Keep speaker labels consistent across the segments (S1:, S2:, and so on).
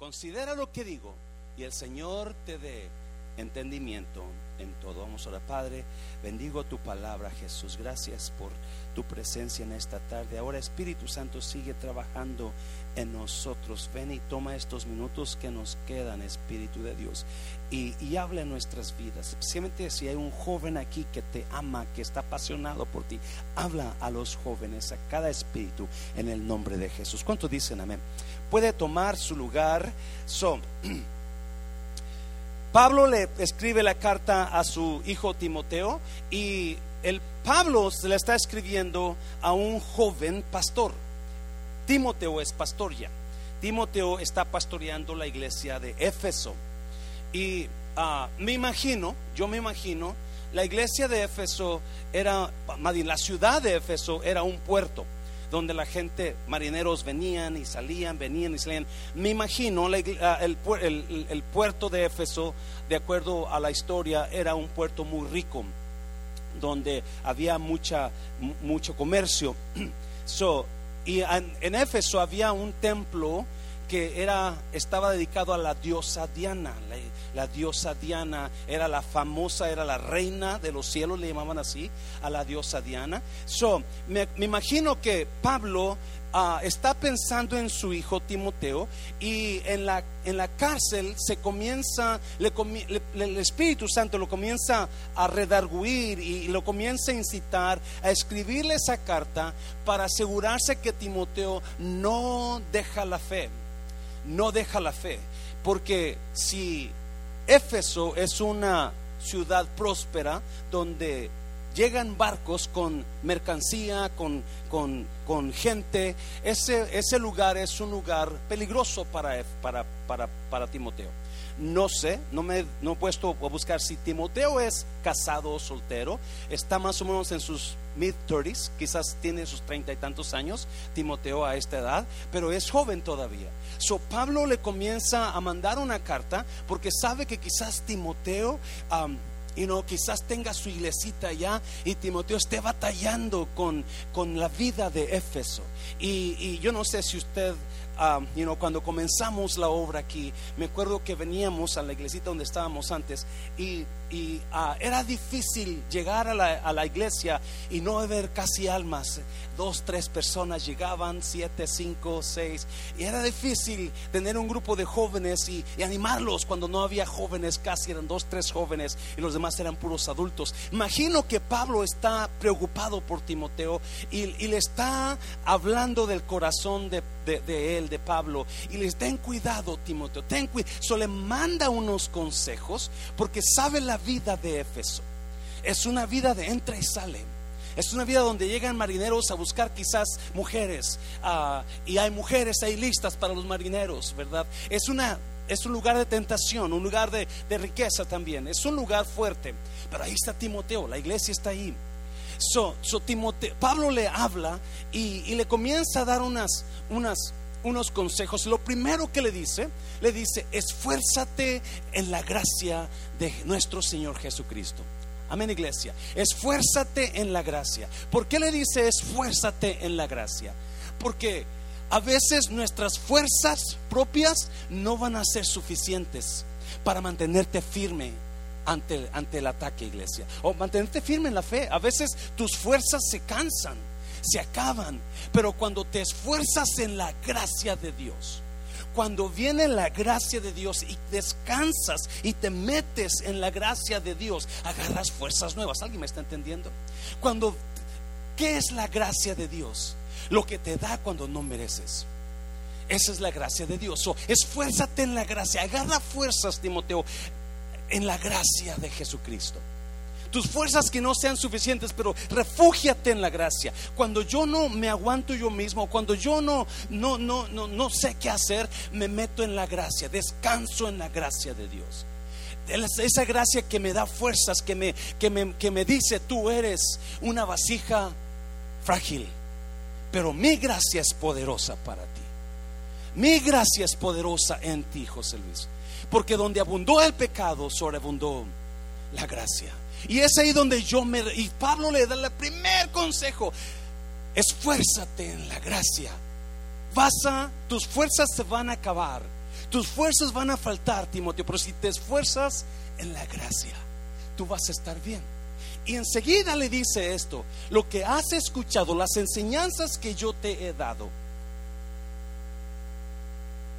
S1: considera lo que digo y el Señor te dé entendimiento en todo. Vamos a Padre, bendigo tu palabra, Jesús. Gracias por tu presencia en esta tarde. Ahora Espíritu Santo sigue trabajando en nosotros. Ven y toma estos minutos que nos quedan, Espíritu de Dios, y, y habla en nuestras vidas. Especialmente si hay un joven aquí que te ama, que está apasionado por ti, habla a los jóvenes, a cada espíritu, en el nombre de Jesús. ¿Cuántos dicen amén? Puede tomar su lugar. Son. Pablo le escribe la carta a su hijo Timoteo y el Pablo se le está escribiendo a un joven pastor. Timoteo es pastor ya. Timoteo está pastoreando la iglesia de Éfeso. Y ah, me imagino, yo me imagino, la iglesia de Éfeso era, la ciudad de Éfeso era un puerto donde la gente, marineros venían y salían, venían y salían. Me imagino ah, el, puerto de Éfeso, de acuerdo a la historia, era un puerto muy rico, donde había mucha, mucho comercio. So, y en, Éfeso había un templo que era, estaba dedicado a la diosa Diana. La, diosa Diana era la famosa, era la reina de los cielos, le llamaban así, a la diosa Diana. So, me, imagino que Pablo ah, está pensando en su hijo Timoteo y en la, en la cárcel se comienza, el Espíritu Santo lo comienza a redarguir y lo comienza a incitar a escribirle esa carta para asegurarse que Timoteo no deja la fe no deja la fe. Porque si Éfeso es una ciudad próspera donde llegan barcos con mercancía, con, con, gente, ese, ese, lugar es un lugar peligroso para, para, para, para Timoteo. No sé, no me no he puesto a buscar si Timoteo es casado o soltero. Está más o menos en sus mid 30s, quizás tiene sus treinta y tantos años, Timoteo a esta edad, pero es joven todavía. So Pablo le comienza a mandar una carta porque sabe que quizás Timoteo um, y no, quizás tenga su iglesita allá y Timoteo esté batallando con, con la vida de Éfeso. Y yo no sé si usted Um, cuando comenzamos la obra aquí, me acuerdo que veníamos a la iglesita donde estábamos antes y, uh, era difícil llegar a la, iglesia y no ver casi almas. Dos, tres personas llegaban, siete, cinco, seis. Y era difícil tener un grupo de jóvenes y, animarlos cuando no había jóvenes, casi eran dos, tres jóvenes y los demás eran puros adultos. Imagino que Pablo está preocupado por Timoteo y, le está hablando del corazón de, de él de Pablo y les den cuidado, Timoteo, ten cuidado. So le manda unos consejos porque sabe la vida de Éfeso. Es una vida de entra y sale. Es una vida donde llegan marineros a buscar quizás mujeres ah, y hay mujeres ahí listas para los marineros, ¿verdad? Es una es un lugar de tentación, un lugar de, riqueza también. Es un lugar fuerte. Pero ahí está Timoteo, la iglesia está ahí. So, Timoteo, Pablo le habla y, y, le comienza a dar unas, unas, unos consejos. Lo primero que le dice, le dice, esfuérzate en la gracia de nuestro Señor Jesucristo. Amén, iglesia. Esfuérzate en la gracia. ¿Por qué le dice esfuérzate en la gracia? Porque a veces nuestras fuerzas propias no van a ser suficientes para mantenerte firme ante, ante el ataque, iglesia. O mantenerte firme en la fe. A veces tus fuerzas se cansan se acaban. Pero cuando te esfuerzas en la gracia de Dios, cuando viene la gracia de Dios y descansas y te metes en la gracia de Dios, agarras fuerzas nuevas. ¿Alguien me está entendiendo? Cuando, ¿qué es la gracia de Dios? Lo que te da cuando no mereces. Esa es la gracia de Dios. esfuérzate en la gracia, agarra fuerzas, Timoteo, en la gracia de Jesucristo tus fuerzas que no sean suficientes, pero refúgiate en la gracia. Cuando yo no me aguanto yo mismo, cuando yo no, no, no, no, no sé qué hacer, me meto en la gracia, descanso en la gracia de Dios. Esa gracia que me da fuerzas, que me, que me, que me dice, tú eres una vasija frágil, pero mi gracia es poderosa para ti. Mi gracia es poderosa en ti, José Luis. Porque donde abundó el pecado, sobreabundó la gracia. Y es ahí donde yo me... Y Pablo le da el primer consejo. Esfuérzate en la gracia. Vas a, tus fuerzas se van a acabar Tus fuerzas van a faltar, Timoteo, pero si te esfuerzas en la gracia, tú vas a estar bien. Y enseguida le dice esto, lo que has escuchado, las enseñanzas que yo te he dado,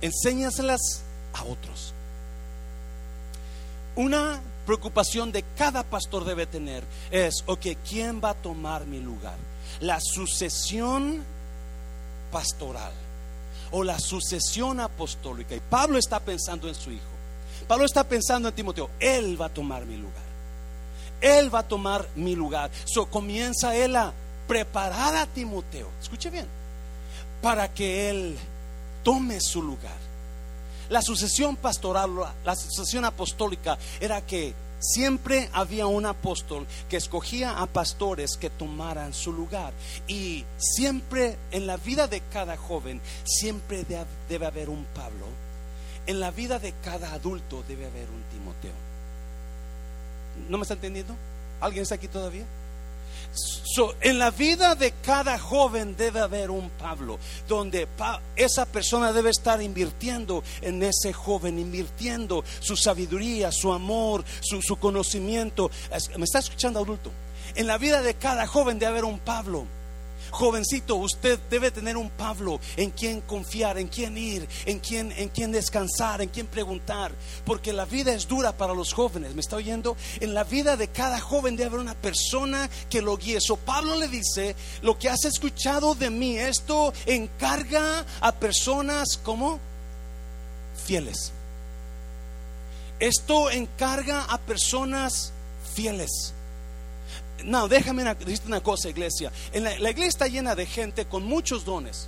S1: enséñaselas a otros. Una preocupación de cada pastor debe tener es, ok, ¿quién va a tomar mi lugar? La sucesión pastoral o la sucesión apostólica. Y Pablo está pensando en su hijo. Pablo está pensando en Timoteo. Él va a tomar mi lugar. Él va a tomar mi lugar. So comienza él a preparar a Timoteo. Escuche bien. Para que él tome su lugar. La sucesión pastoral, la sucesión apostólica era que siempre había un apóstol que escogía a pastores que tomaran su lugar. Y siempre en la vida de cada joven, siempre debe haber un Pablo. En la vida de cada adulto debe haber un Timoteo. ¿No me está entendiendo? ¿Alguien está aquí todavía? En la vida de cada joven debe haber un Pablo, donde esa persona debe estar invirtiendo en ese joven, invirtiendo su sabiduría, su amor, su, su conocimiento. ¿Me está escuchando adulto? En la vida de cada joven debe haber un Pablo Jovencito, usted debe tener un Pablo en quien confiar, en quien ir, en quien, en quien descansar, en quien preguntar. Porque la vida es dura para los jóvenes. ¿Me está oyendo? En la vida de cada joven debe haber una persona que lo guíe. So Pablo le dice, lo que has escuchado de mí, esto encarga a personas como fieles. Esto encarga a personas fieles. No, déjame decirte una cosa, iglesia. La, iglesia está llena de gente con muchos dones.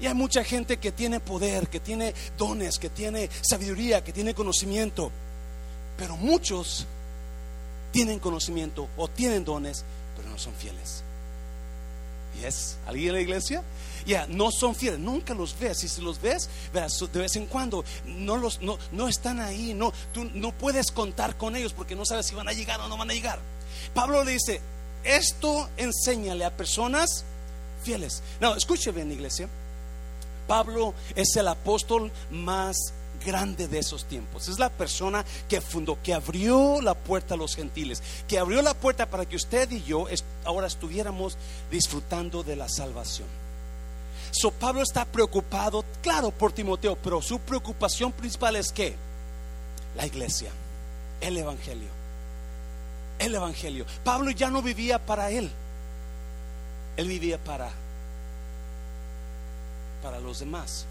S1: Y hay mucha gente que tiene poder, que tiene dones, que tiene sabiduría, que tiene conocimiento. Pero muchos tienen conocimiento o tienen dones, pero no son fieles. ¿Y es alguien en la iglesia? Ya, no son fieles, nunca los ves. Y si los ves, de vez en cuando, no, los, no, no están ahí. No, tú no puedes contar con ellos porque no sabes si van a llegar o no van a llegar. Pablo le dice, esto enséñale a personas fieles. No, escuche bien, iglesia. Pablo es el apóstol más grande de esos tiempos. Es la persona que fundó, que abrió la puerta a los gentiles, que abrió la puerta para que usted y yo ahora estuviéramos disfrutando de la salvación. So Pablo está preocupado, claro, por Timoteo, pero su preocupación principal es que la iglesia, el evangelio el Evangelio. Pablo ya no vivía para él, él vivía para, para los demás.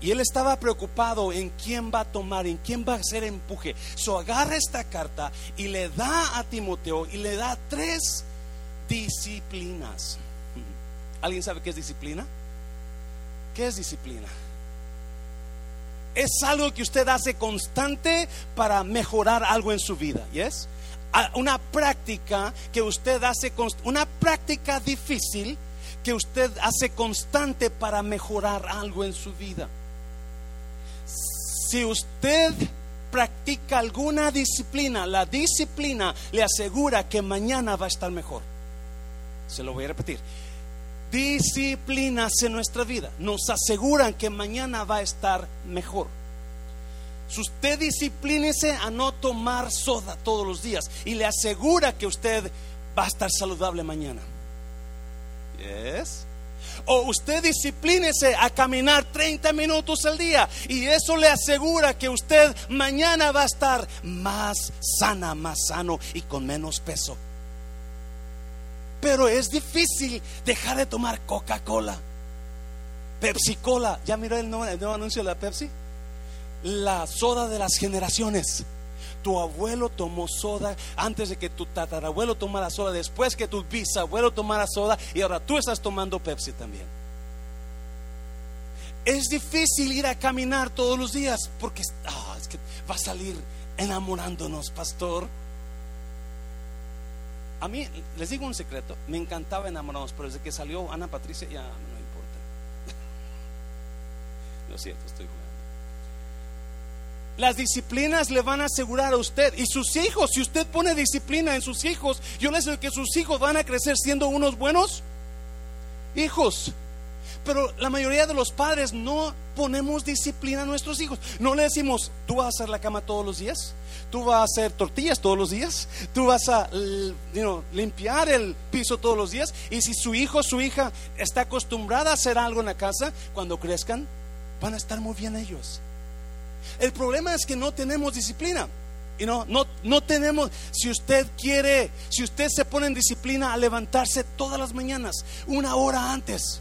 S1: Y él estaba preocupado en quién va a tomar, en quién va a hacer empuje. So agarra esta carta y le da a Timoteo y le da tres disciplinas. ¿Alguien sabe qué es disciplina? ¿Qué es disciplina? Es algo que usted hace constante para mejorar algo en su vida, ¿yes? Una práctica que usted hace, una práctica difícil que usted hace constante para mejorar algo en su vida. Si usted practica alguna disciplina, la disciplina le asegura que mañana va a estar mejor. Se lo voy a repetir. Disciplinas en nuestra vida nos aseguran que mañana va a estar mejor. Usted disciplínese a no tomar soda todos los días y le asegura que usted va a estar saludable mañana. Yes. O usted disciplínese a caminar 30 minutos al día y eso le asegura que usted mañana va a estar más sana, más sano y con menos peso. Pero es difícil dejar de tomar Coca-Cola, Pepsi-Cola. ¿Ya miró el nuevo, el nuevo anuncio de la Pepsi? La soda de las generaciones. Tu abuelo tomó soda antes de que tu tatarabuelo tomara soda, después que tu bisabuelo tomara soda y ahora tú estás tomando Pepsi también. Es difícil ir a caminar todos los días porque ah, es que va a salir enamorándonos, pastor. A mí, les digo un secreto, me encantaba enamorarnos, pero desde que salió Ana Patricia ya no importa. Lo siento, estoy jugando. Las disciplinas le van a asegurar a usted y sus hijos. Si usted pone disciplina en sus hijos, yo les digo que sus hijos van a crecer siendo unos buenos hijos. Pero la mayoría de los padres no ponemos disciplina a nuestros hijos. No le decimos, tú vas a hacer la cama todos los días, tú vas a hacer tortillas todos los días, tú vas a limpiar el piso todos los días. Y si su hijo o su hija está acostumbrada a hacer algo en la casa, cuando crezcan, van a estar muy bien ellos. El problema es que no tenemos disciplina. Y no, no, no tenemos, si usted quiere, si usted se pone en disciplina a levantarse todas las mañanas, una hora antes,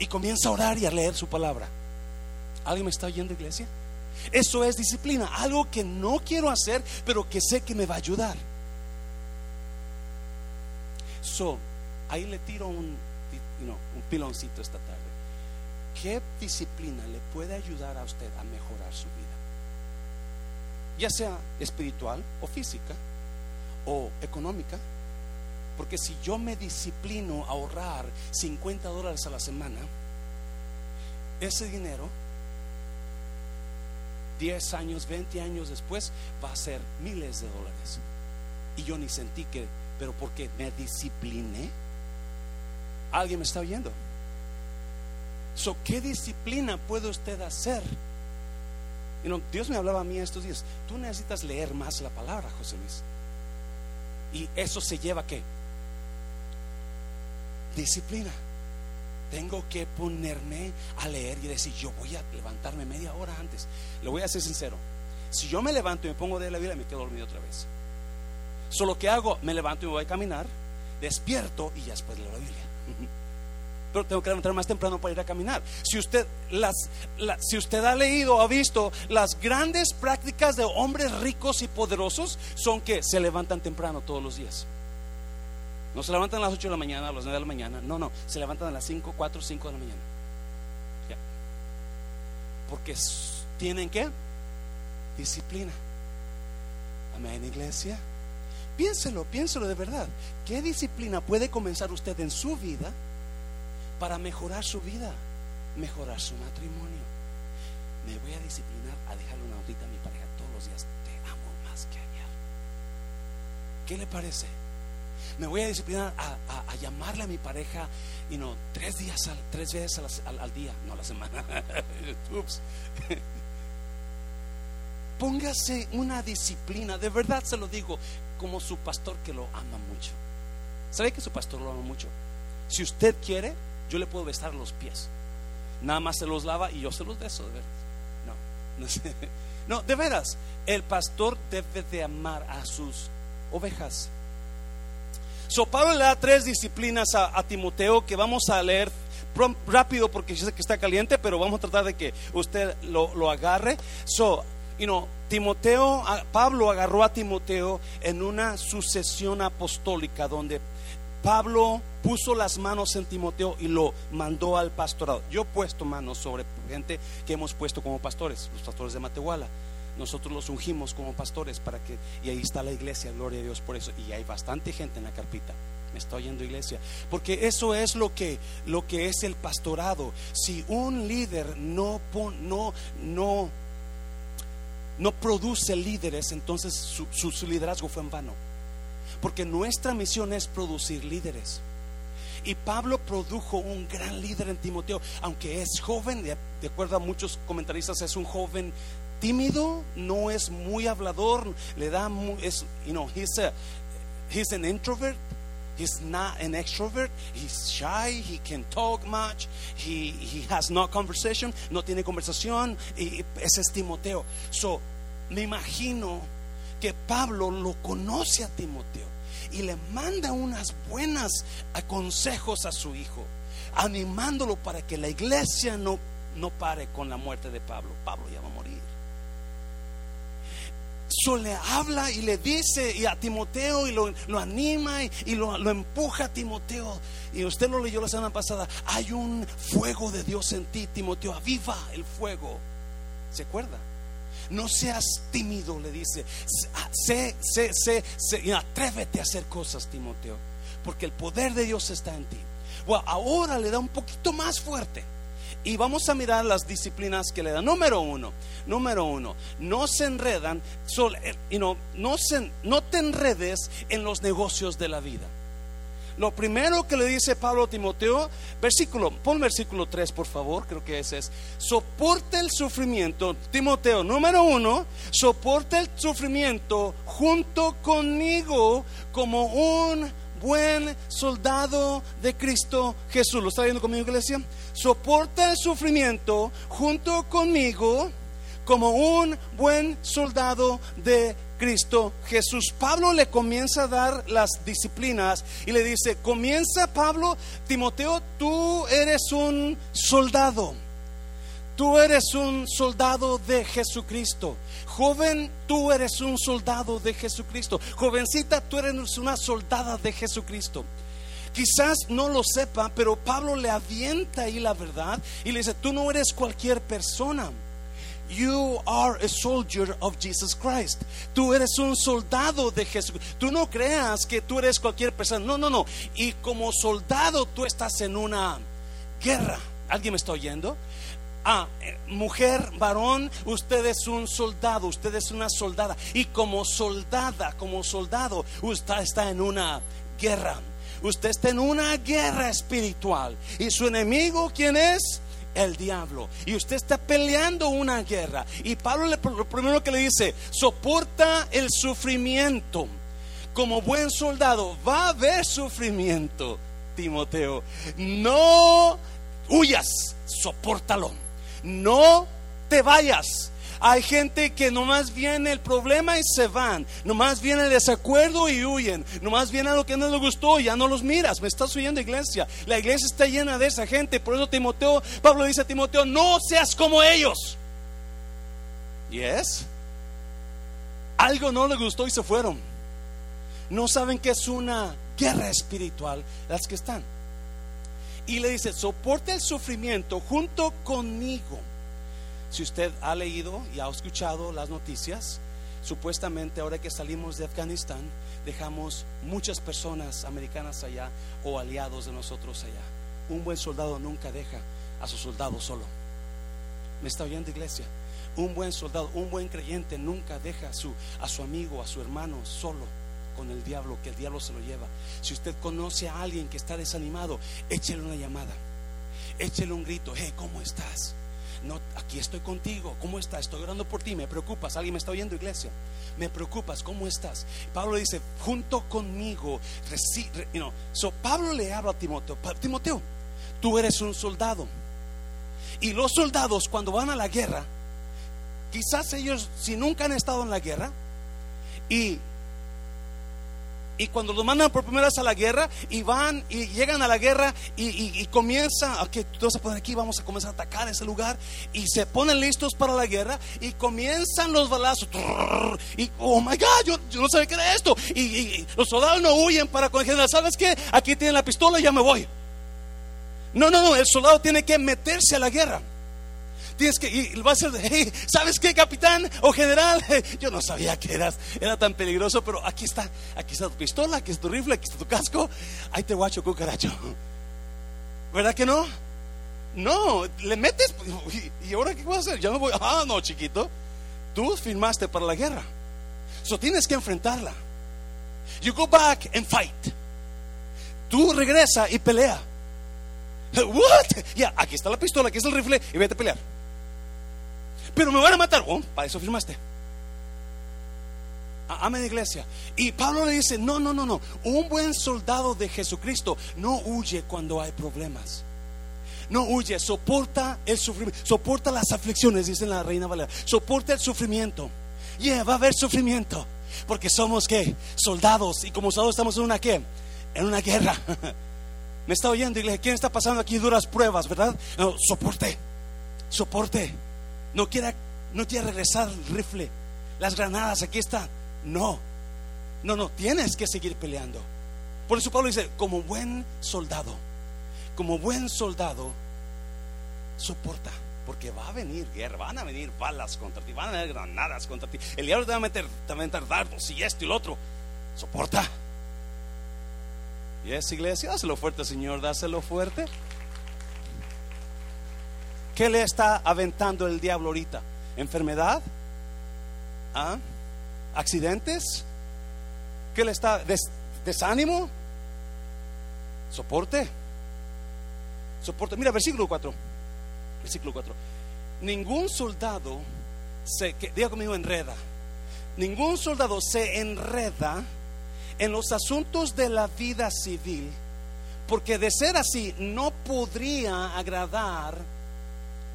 S1: y comienza a orar y a leer su palabra. ¿Alguien me está oyendo, iglesia? Eso es disciplina, algo que no quiero hacer, pero que sé que me va a ayudar. So, ahí le tiro un, un piloncito esta tarde. ¿Qué disciplina le puede ayudar a usted a mejorar su vida? Ya sea espiritual o física o económica. Porque si yo me disciplino a ahorrar 50 dólares a la semana, ese dinero, 10 años, 20 años después, va a ser miles de dólares. Y yo ni sentí que, pero porque me discipliné. ¿Alguien me está oyendo? So, ¿Qué disciplina puede usted hacer? Dios me hablaba a mí estos días. Tú necesitas leer más la palabra, José Luis. Y eso se lleva a qué? Disciplina. Tengo que ponerme a leer y decir, yo voy a levantarme media hora antes. Le voy a ser sincero. Si yo me levanto y me pongo de la Biblia, me quedo dormido otra vez. Solo que hago, me levanto y voy a caminar, despierto y ya después leo la Biblia pero tengo que levantar más temprano para ir a caminar. Si usted, las, si usted ha leído o ha visto, las grandes prácticas de hombres ricos y poderosos son que se levantan temprano todos los días. No se levantan a las 8 de la mañana, a las 9 de la mañana. No, no, se levantan a las 5, 4, 5 de la mañana. Porque tienen que disciplina. Amén, iglesia. Piénselo, piénselo de verdad. ¿Qué disciplina puede comenzar usted en su vida? Para mejorar su vida, mejorar su matrimonio. Me voy a disciplinar a dejarle una notita a mi pareja todos los días. Te amo más que ayer. ¿Qué le parece? Me voy a disciplinar a, llamarle a mi pareja y no tres días al, tres veces al, día, no a la semana. Ups. Póngase una disciplina, de verdad se lo digo, como su pastor que lo ama mucho. ¿Sabe que su pastor lo ama mucho? Si usted quiere, yo le puedo besar los pies. Nada más se los lava y yo se los beso, de veras. No, no, no de veras. El pastor debe de amar a sus ovejas. So Pablo le da tres disciplinas a, Timoteo que vamos a leer rápido porque yo sé que está caliente, pero vamos a tratar de que usted lo, lo agarre. So, you know, Timoteo, Pablo agarró a Timoteo en una sucesión apostólica donde Pablo puso las manos en Timoteo y lo mandó al pastorado. Yo he puesto manos sobre gente que hemos puesto como pastores, los pastores de Matehuala. Nosotros los ungimos como pastores para que, y ahí está la iglesia, gloria a Dios por eso. Y hay bastante gente en la carpita. Me está oyendo iglesia. Porque eso es lo que, lo que es el pastorado. Si un líder no, no, no, no produce líderes, entonces su liderazgo fue en vano porque nuestra misión es producir líderes. Y Pablo produjo un gran líder en Timoteo, aunque es joven, de, acuerdo a muchos comentaristas, es un joven tímido, no es muy hablador, le da, es, you know, he's an introvert, he's not an extrovert, he's shy, he can talk much, he, he has no conversation, no tiene conversación, y ese es Timoteo. So, me imagino que Pablo lo conoce a Timoteo y le manda unas buenas consejos a su hijo, animándolo para que la iglesia no, no pare con la muerte de Pablo. Pablo ya va a morir. So le habla y le dice y a Timoteo y lo, anima y, lo, lo, empuja a Timoteo. Y usted lo leyó la semana pasada. Hay un fuego de Dios en ti, Timoteo. Aviva el fuego. ¿Se acuerda? No seas tímido, le dice. Sé, sé, sé, sé atrévete a hacer cosas, Timoteo, porque el poder de Dios está en ti. Ahora le da un poquito más fuerte. Y vamos a mirar las disciplinas que le da. Número uno, número uno, no se enredan, eh, no, no, se, no te enredes en los negocios de la vida. Lo primero que le dice Pablo a Timoteo, versículo, pon versículo 3 por favor, creo que ese es, soporta el sufrimiento, Timoteo, número uno, soporta el sufrimiento junto conmigo como un buen soldado de Cristo Jesús. ¿Lo está viendo conmigo, iglesia? Soporta el sufrimiento junto conmigo como un buen soldado de Cristo Jesús. Pablo le comienza a dar las disciplinas y le dice, comienza Pablo, Timoteo, tú eres un soldado. Tú eres un soldado de Jesucristo. Joven, tú eres un soldado de Jesucristo. Jovencita, tú eres una soldada de Jesucristo. Quizás no lo sepa, pero Pablo le avienta ahí la verdad y le dice, tú no eres cualquier persona. You are a soldier of Jesus Christ. Tú eres un soldado de Jesús. Tú no creas que tú eres cualquier persona. No, no, no. Y como soldado tú estás en una guerra. ¿Alguien me está oyendo? Ah, eh, mujer, varón, usted es un soldado, usted es una soldada. Y como soldada, como soldado, usted está en una guerra. Usted está en una guerra espiritual. ¿Y su enemigo quién es? El diablo. Y usted está peleando una guerra. Y Pablo lo primero que le dice, soporta el sufrimiento. Como buen soldado, va a haber sufrimiento, Timoteo. No huyas, soportalo no te vayas. Hay gente que nomás viene el problema y se van. Nomás viene el desacuerdo y huyen. Nomás viene lo que no les gustó y ya no los miras. Me estás oyendo, iglesia. La iglesia está llena de esa gente. Por eso Timoteo, Pablo dice a Timoteo, no seas como ellos. ¿Y es? Algo no les gustó y se fueron. No saben que es una guerra espiritual las que están y le dice, soporte el sufrimiento junto conmigo. Si usted ha leído y ha escuchado las noticias, supuestamente ahora que salimos de Afganistán, dejamos muchas personas americanas allá o aliados de nosotros allá. Un buen soldado nunca deja a su soldado solo. ¿Me está oyendo iglesia? Un buen soldado, un buen creyente nunca deja a su, a su amigo, a su hermano solo con el diablo, que el diablo se lo lleva. Si usted conoce a alguien que está desanimado, échele una llamada, échele un grito, hey, ¿cómo estás? No, aquí estoy contigo, ¿cómo estás? Estoy orando por ti, me preocupas, alguien me está oyendo iglesia, me preocupas, ¿cómo estás? Pablo dice, junto conmigo, you so Pablo le habla a Timoteo, Timoteo, tú eres un soldado. Y los soldados cuando van a la guerra, quizás ellos, si nunca han estado en la guerra, y y cuando los mandan por primera vez a la guerra y van y llegan a la guerra y, comienza, ok, tú vas a poner aquí, vamos a comenzar a atacar ese lugar y se ponen listos para la guerra y comienzan los balazos y oh my God, yo, no sabía qué era esto y, los soldados no huyen para con el general, ¿sabes qué? Aquí tienen la pistola y ya me voy. No, no, no, el soldado tiene que meterse a la guerra tienes que, y va a ser, ¿sabes qué, capitán o general? Yo no sabía que eras, era tan peligroso, pero aquí está, aquí está tu pistola, aquí está tu rifle, aquí está tu casco, ahí te guacho cucaracho. ¿Verdad que no? No, le metes, ¿y ahora qué voy a hacer? Ya me voy, ah, no, chiquito, tú firmaste para la guerra, so tienes que enfrentarla. You go back and fight. Tú regresa y pelea. What? Ya, aquí está la pistola, aquí está el rifle y vete a pelear pero me van a matar. Oh, para eso firmaste. Amén, iglesia. Y Pablo le dice: No, no, no, no. Un buen soldado de Jesucristo no huye cuando hay problemas. No huye, soporta el sufrimiento, soporta las aflicciones, dice la reina Valera. Soporta el sufrimiento. Yeah, va a haber sufrimiento. Porque somos qué? Soldados. Y como soldados estamos en una qué? En una guerra. Me está oyendo, iglesia. ¿Quién está pasando aquí duras pruebas, verdad? Soporte. Soporte. No quiera, no quiere regresar el rifle, las granadas, aquí están. No, no, no, tienes que seguir peleando. Por eso Pablo dice, como buen soldado, como buen soldado, soporta. Porque va a venir guerra, van a venir balas contra ti, van a venir granadas contra ti. El diablo te va a meter, te va a meter dardos y esto y lo otro. Soporta. Y es iglesia, dáselo fuerte, Señor, dáselo fuerte. ¿Qué le está aventando el diablo ahorita? ¿Enfermedad? ¿Ah? ¿Accidentes? ¿Qué le está? desánimo? Soporte. Soporte. Mira, versículo 4. Versículo 4. Ningún soldado se, que, diga conmigo, enreda. Ningún soldado se enreda en los asuntos de la vida civil, porque de ser así no podría agradar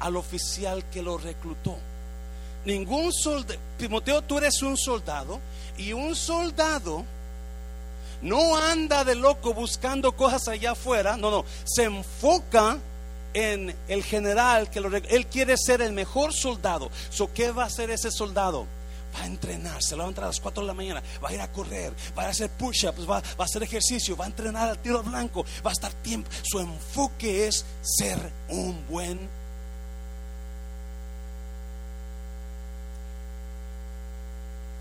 S1: al oficial que lo reclutó. Ningún soldado, Timoteo, tú eres un soldado y un soldado no anda de loco buscando cosas allá afuera, no, no, se enfoca en el general que lo, él quiere ser el mejor soldado. So, ¿Qué va a hacer ese soldado? Va a entrenar, se va a entrar a las 4 de la mañana, va a ir a correr, va a hacer push-ups, va, va, a hacer ejercicio, va a entrenar al tiro blanco, va a estar tiempo. Su enfoque es ser un buen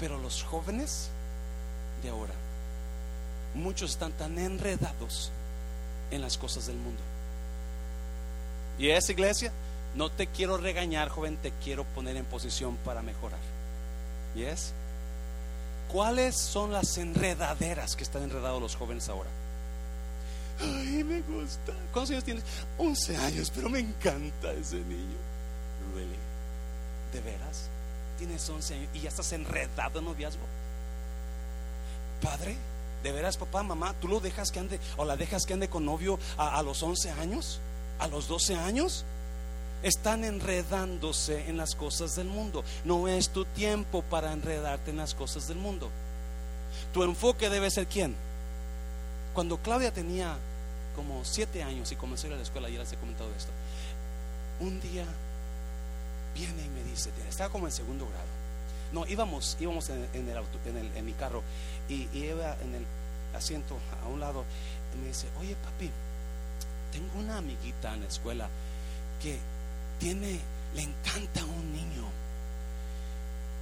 S1: Pero los jóvenes de ahora, muchos están tan enredados en las cosas del mundo. Y esa iglesia, no te quiero regañar, joven, te quiero poner en posición para mejorar. ¿Yes? ¿Cuáles son las enredaderas que están enredados los jóvenes ahora? Ay, me gusta. ¿Cuántos años tienes? 11 años, pero me encanta ese niño. Really? ¿De veras? Tienes 11 años y ya estás enredado en noviazgo. Padre, ¿de veras, papá, mamá, tú lo dejas que ande o la dejas que ande con novio a, los 11 años? ¿A los 12 años? Están enredándose en las cosas del mundo. No es tu tiempo para enredarte en las cosas del mundo. Tu enfoque debe ser quién. Cuando Claudia tenía como 7 años y comenzó a ir a la escuela, ya les he comentado esto. Un día viene y me dice, estaba como en segundo grado. No, íbamos, íbamos en, el auto, en, el, en mi carro y, iba en el asiento a un lado y me dice, oye papi, tengo una amiguita en la escuela que tiene, le encanta un niño.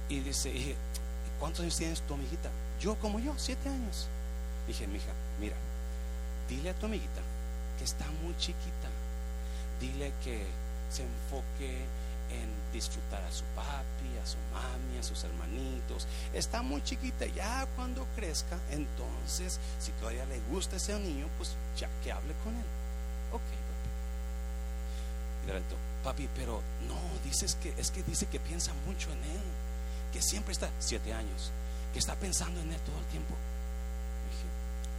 S1: Y dice, ¿cuántos años tienes tu amiguita? Yo como yo, siete años. Dije, mija, mira, dile a tu amiguita que está muy chiquita. Dile que se enfoque en disfrutar a su papi, a su mami, a sus hermanitos. Está muy chiquita, ya cuando crezca, entonces, si todavía le gusta ese niño, pues ya que hable con él. Ok, papi. Y de papi, pero no, dices que es que dice que piensa mucho en él, que siempre está, siete años, que está pensando en él todo el tiempo.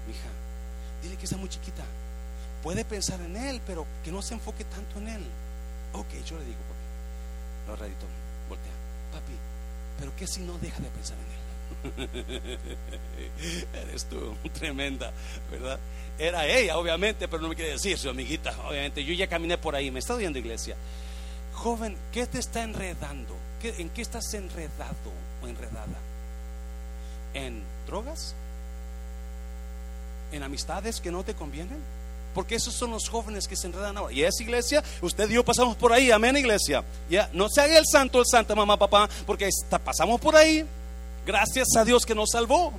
S1: Dije, hija, dile que está muy chiquita. Puede pensar en él, pero que no se enfoque tanto en él. Ok, yo le digo, lo redito, voltea. Papi, pero ¿qué si no deja de pensar en él? Eres tú, tremenda, ¿verdad? Era ella, obviamente, pero no me quiere decir su amiguita, obviamente. Yo ya caminé por ahí, me está viendo iglesia. Joven, ¿qué te está enredando? ¿En qué estás enredado o enredada? ¿En drogas? ¿En amistades que no te convienen? Porque esos son los jóvenes que se enredan ahora. Y esa iglesia, usted y yo pasamos por ahí, amén iglesia. Ya, no se haga el santo, el santo, mamá, papá, porque está, pasamos por ahí. Gracias a Dios que nos salvó.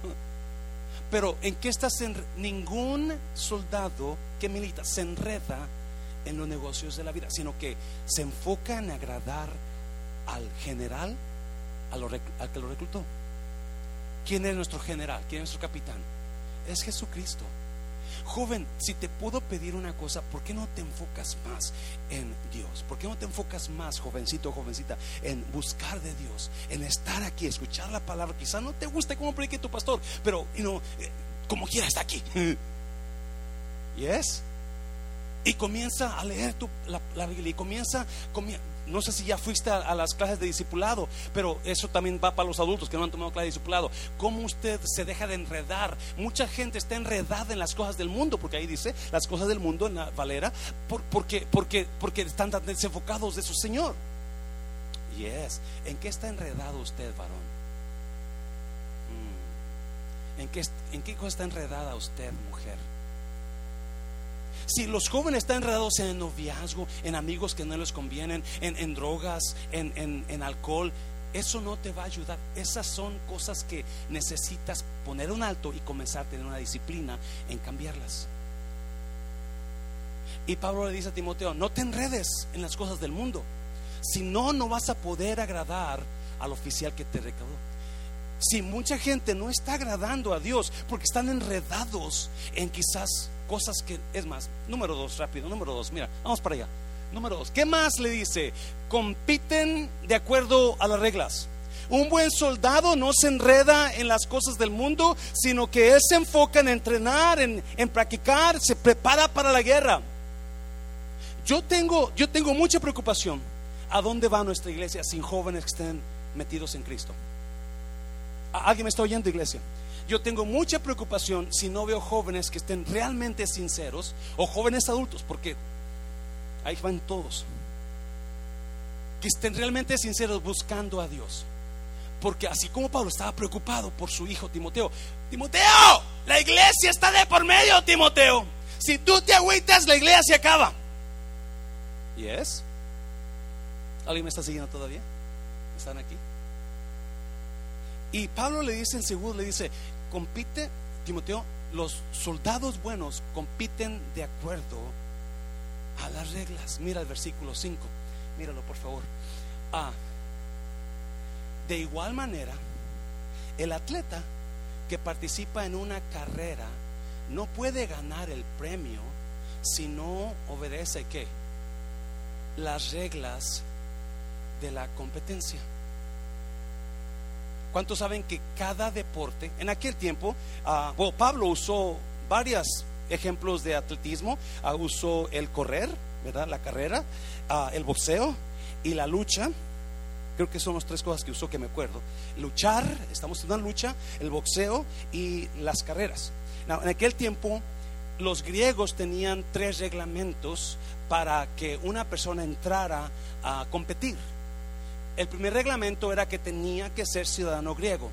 S1: Pero ¿en qué estás? En, ningún soldado que milita se enreda en los negocios de la vida, sino que se enfoca en agradar al general, al que lo reclutó. ¿Quién es nuestro general? ¿Quién es nuestro capitán? Es Jesucristo. Joven, si te puedo pedir una cosa, ¿por qué no te enfocas más en Dios? ¿Por qué no te enfocas más, jovencito jovencita, en buscar de Dios, en estar aquí, escuchar la palabra? Quizá no te guste como predique tu pastor, pero you eh, como quiera está aquí. ¿Yes? Y comienza a leer tu, la, Biblia y comienza, comienza no sé si ya fuiste a, las clases de discipulado, pero eso también va para los adultos que no han tomado clases de discipulado. ¿Cómo usted se deja de enredar? Mucha gente está enredada en las cosas del mundo, porque ahí dice las cosas del mundo en la Valera, porque, porque, porque están tan desenfocados de su Señor. Yes. ¿En qué está enredado usted, varón? Mm. ¿En qué, ¿En qué cosa está enredada usted, mujer? Si los jóvenes están enredados en el noviazgo, en amigos que no les convienen, en, drogas, en, en alcohol, eso no te va a ayudar. Esas son cosas que necesitas poner un alto y comenzar a tener una disciplina en cambiarlas. Y Pablo le dice a Timoteo, no te enredes en las cosas del mundo. Si no, no vas a poder agradar al oficial que te recaudó. Si mucha gente no está agradando a Dios porque están enredados en quizás cosas que, es más, número dos, rápido, número dos, mira, vamos para allá. Número dos, ¿qué más le dice? Compiten de acuerdo a las reglas. Un buen soldado no se enreda en las cosas del mundo, sino que él se enfoca en entrenar, en, en practicar, se prepara para la guerra. Yo tengo, yo tengo mucha preocupación. ¿A dónde va nuestra iglesia sin jóvenes que estén metidos en Cristo? ¿Alguien me está oyendo, iglesia? Yo tengo mucha preocupación si no veo jóvenes que estén realmente sinceros o jóvenes adultos, porque ahí van todos, que estén realmente sinceros buscando a Dios. Porque así como Pablo estaba preocupado por su hijo Timoteo, Timoteo, la iglesia está de por medio, Timoteo. Si tú te agüitas, la iglesia se acaba. ¿Y es? ¿Alguien me está siguiendo todavía? ¿Están aquí? Y Pablo le dice en segundo, le dice, compite, Timoteo, los soldados buenos compiten de acuerdo a las reglas. Mira el versículo 5, míralo por favor. Ah, de igual manera, el atleta que participa en una carrera no puede ganar el premio si no obedece qué? Las reglas de la competencia. ¿Cuántos saben que cada deporte, en aquel tiempo, ah, Pablo usó varios ejemplos de atletismo, ah, usó el correr, ¿verdad? La carrera, ah, el boxeo y la lucha. Creo que son las tres cosas que usó que me acuerdo. Luchar, estamos en una lucha, el boxeo y las carreras. en aquel tiempo los griegos tenían tres reglamentos para que una persona entrara a competir. El primer reglamento era que tenía que ser ciudadano griego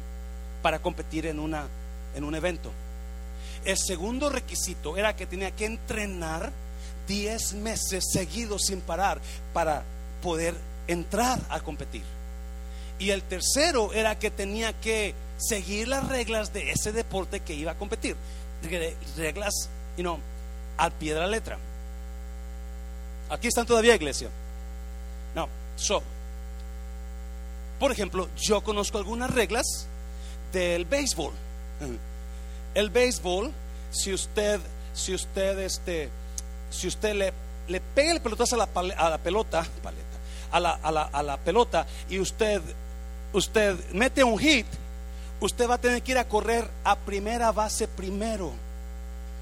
S1: para competir en, una, en un evento. El segundo requisito era que tenía que entrenar 10 meses seguidos sin parar para poder entrar a competir. Y el tercero era que tenía que seguir las reglas de ese deporte que iba a competir. Reglas, y no al pie de la letra. Aquí están todavía, iglesia. No, so. Por ejemplo, yo conozco algunas reglas del béisbol. El béisbol, si usted, si usted, este, si usted le, le pega el pelotazo a la, a la pelota, paleta, a la, a la, a la pelota y usted, usted mete un hit, usted va a tener que ir a correr a primera base primero.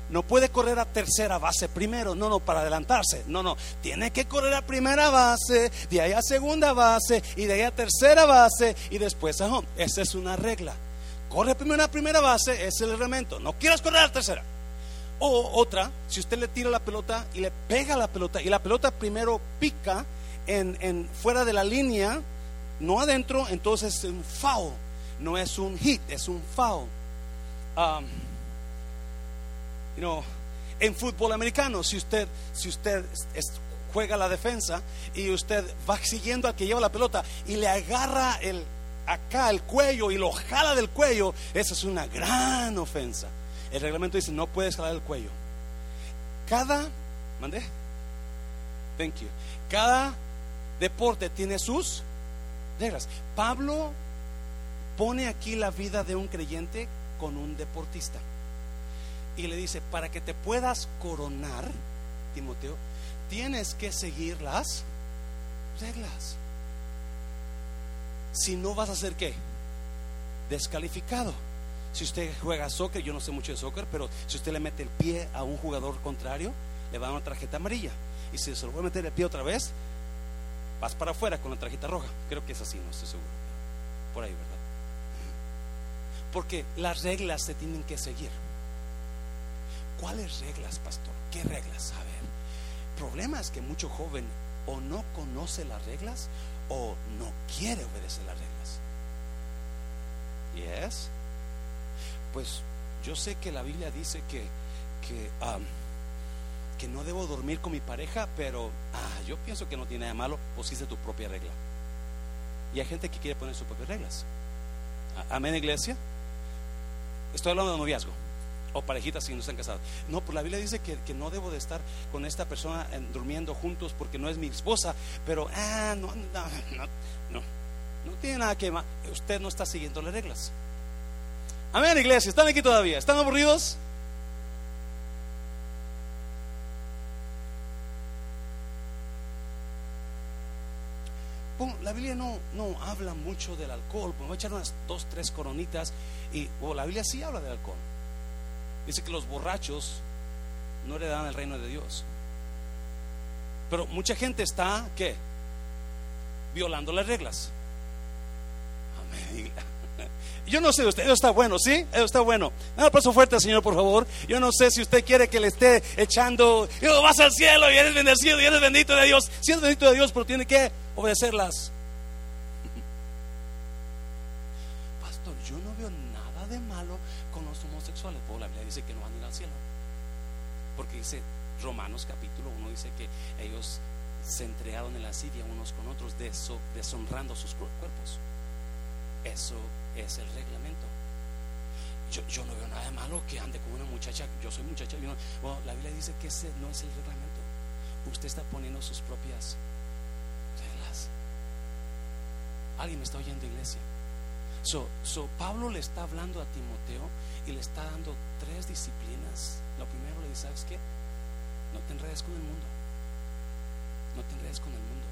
S1: No puede correr a tercera base primero, no, no, para adelantarse, no, no, tiene que correr a primera base, de ahí a segunda base y de ahí a tercera base y después a home. Esa es una regla. Corre primero a primera base, es el reglamento. No quieras correr a tercera. O otra, si usted le tira la pelota y le pega la pelota y la pelota primero pica en, fuera de la línea, no adentro, entonces es un foul, no es un hit, es un foul. Um, en fútbol americano, si usted, si usted juega la defensa y usted va siguiendo al que lleva la pelota y le agarra el, acá el cuello y lo jala del cuello, esa es una gran ofensa. El reglamento dice, no puedes jalar el cuello. Cada, mandé, thank you. Cada deporte tiene sus reglas. Pablo pone aquí la vida de un creyente con un deportista. Y le dice, para que te puedas coronar, Timoteo, tienes que seguir las reglas. Si no vas a ser qué? Descalificado. Si usted juega soccer, yo no sé mucho de soccer, pero si usted le mete el pie a un jugador contrario, le va a dar una tarjeta amarilla. Y si se lo voy a meter el pie otra vez, vas para afuera con la tarjeta roja. Creo que es así, no estoy seguro. Por ahí, ¿verdad? Porque las reglas se tienen que seguir. ¿Cuáles reglas, pastor? ¿Qué reglas? A ver, el problema es que mucho joven o no conoce las reglas o no quiere obedecer las reglas. ¿Yes? Pues yo sé que la Biblia dice que, que que no debo dormir con mi pareja, pero ah, yo pienso que no tiene nada malo, pusiste tu propia regla. Y hay gente que quiere poner sus propias reglas. Amén, iglesia. Estoy hablando de noviazgo o parejitas si no están casados. No, pues la Biblia dice que, no debo de estar con esta persona durmiendo juntos porque no es mi esposa, pero ah, no, no, no, no, tiene nada que más. Usted no está siguiendo las reglas. Amén, iglesia. ¿Están aquí todavía? ¿Están aburridos? la Biblia no, no habla mucho del alcohol. Podemos echar unas dos, tres coronitas. Y la Biblia sí habla del alcohol. Dice que los borrachos no heredan el reino de Dios. Pero mucha gente está, ¿qué? Violando las reglas. Amén. Yo no sé usted, eso está bueno, ¿sí? Eso está bueno. Un aplauso fuerte, Señor, por favor. Yo no sé si usted quiere que le esté echando, vas al cielo y eres bendecido y eres bendito de Dios. Si eres bendito de Dios, pero tiene que obedecerlas. Pastor, yo no veo nada de malo con los homosexuales. Pues la Biblia dice que no van a ir al cielo. Porque dice Romanos capítulo 1, dice que ellos se entregaron en la Siria unos con otros, deshonrando sus cuerpos. Eso es el reglamento. Yo, no veo nada de malo que ande con una muchacha. Yo soy muchacha. la Biblia dice que ese no es el reglamento. Usted está poniendo sus propias reglas. Alguien me está oyendo, iglesia. So, so, Pablo le está hablando a Timoteo y le está dando tres disciplinas. Lo primero le dice, ¿sabes qué? No te enredes con el mundo. No te enredes con el mundo.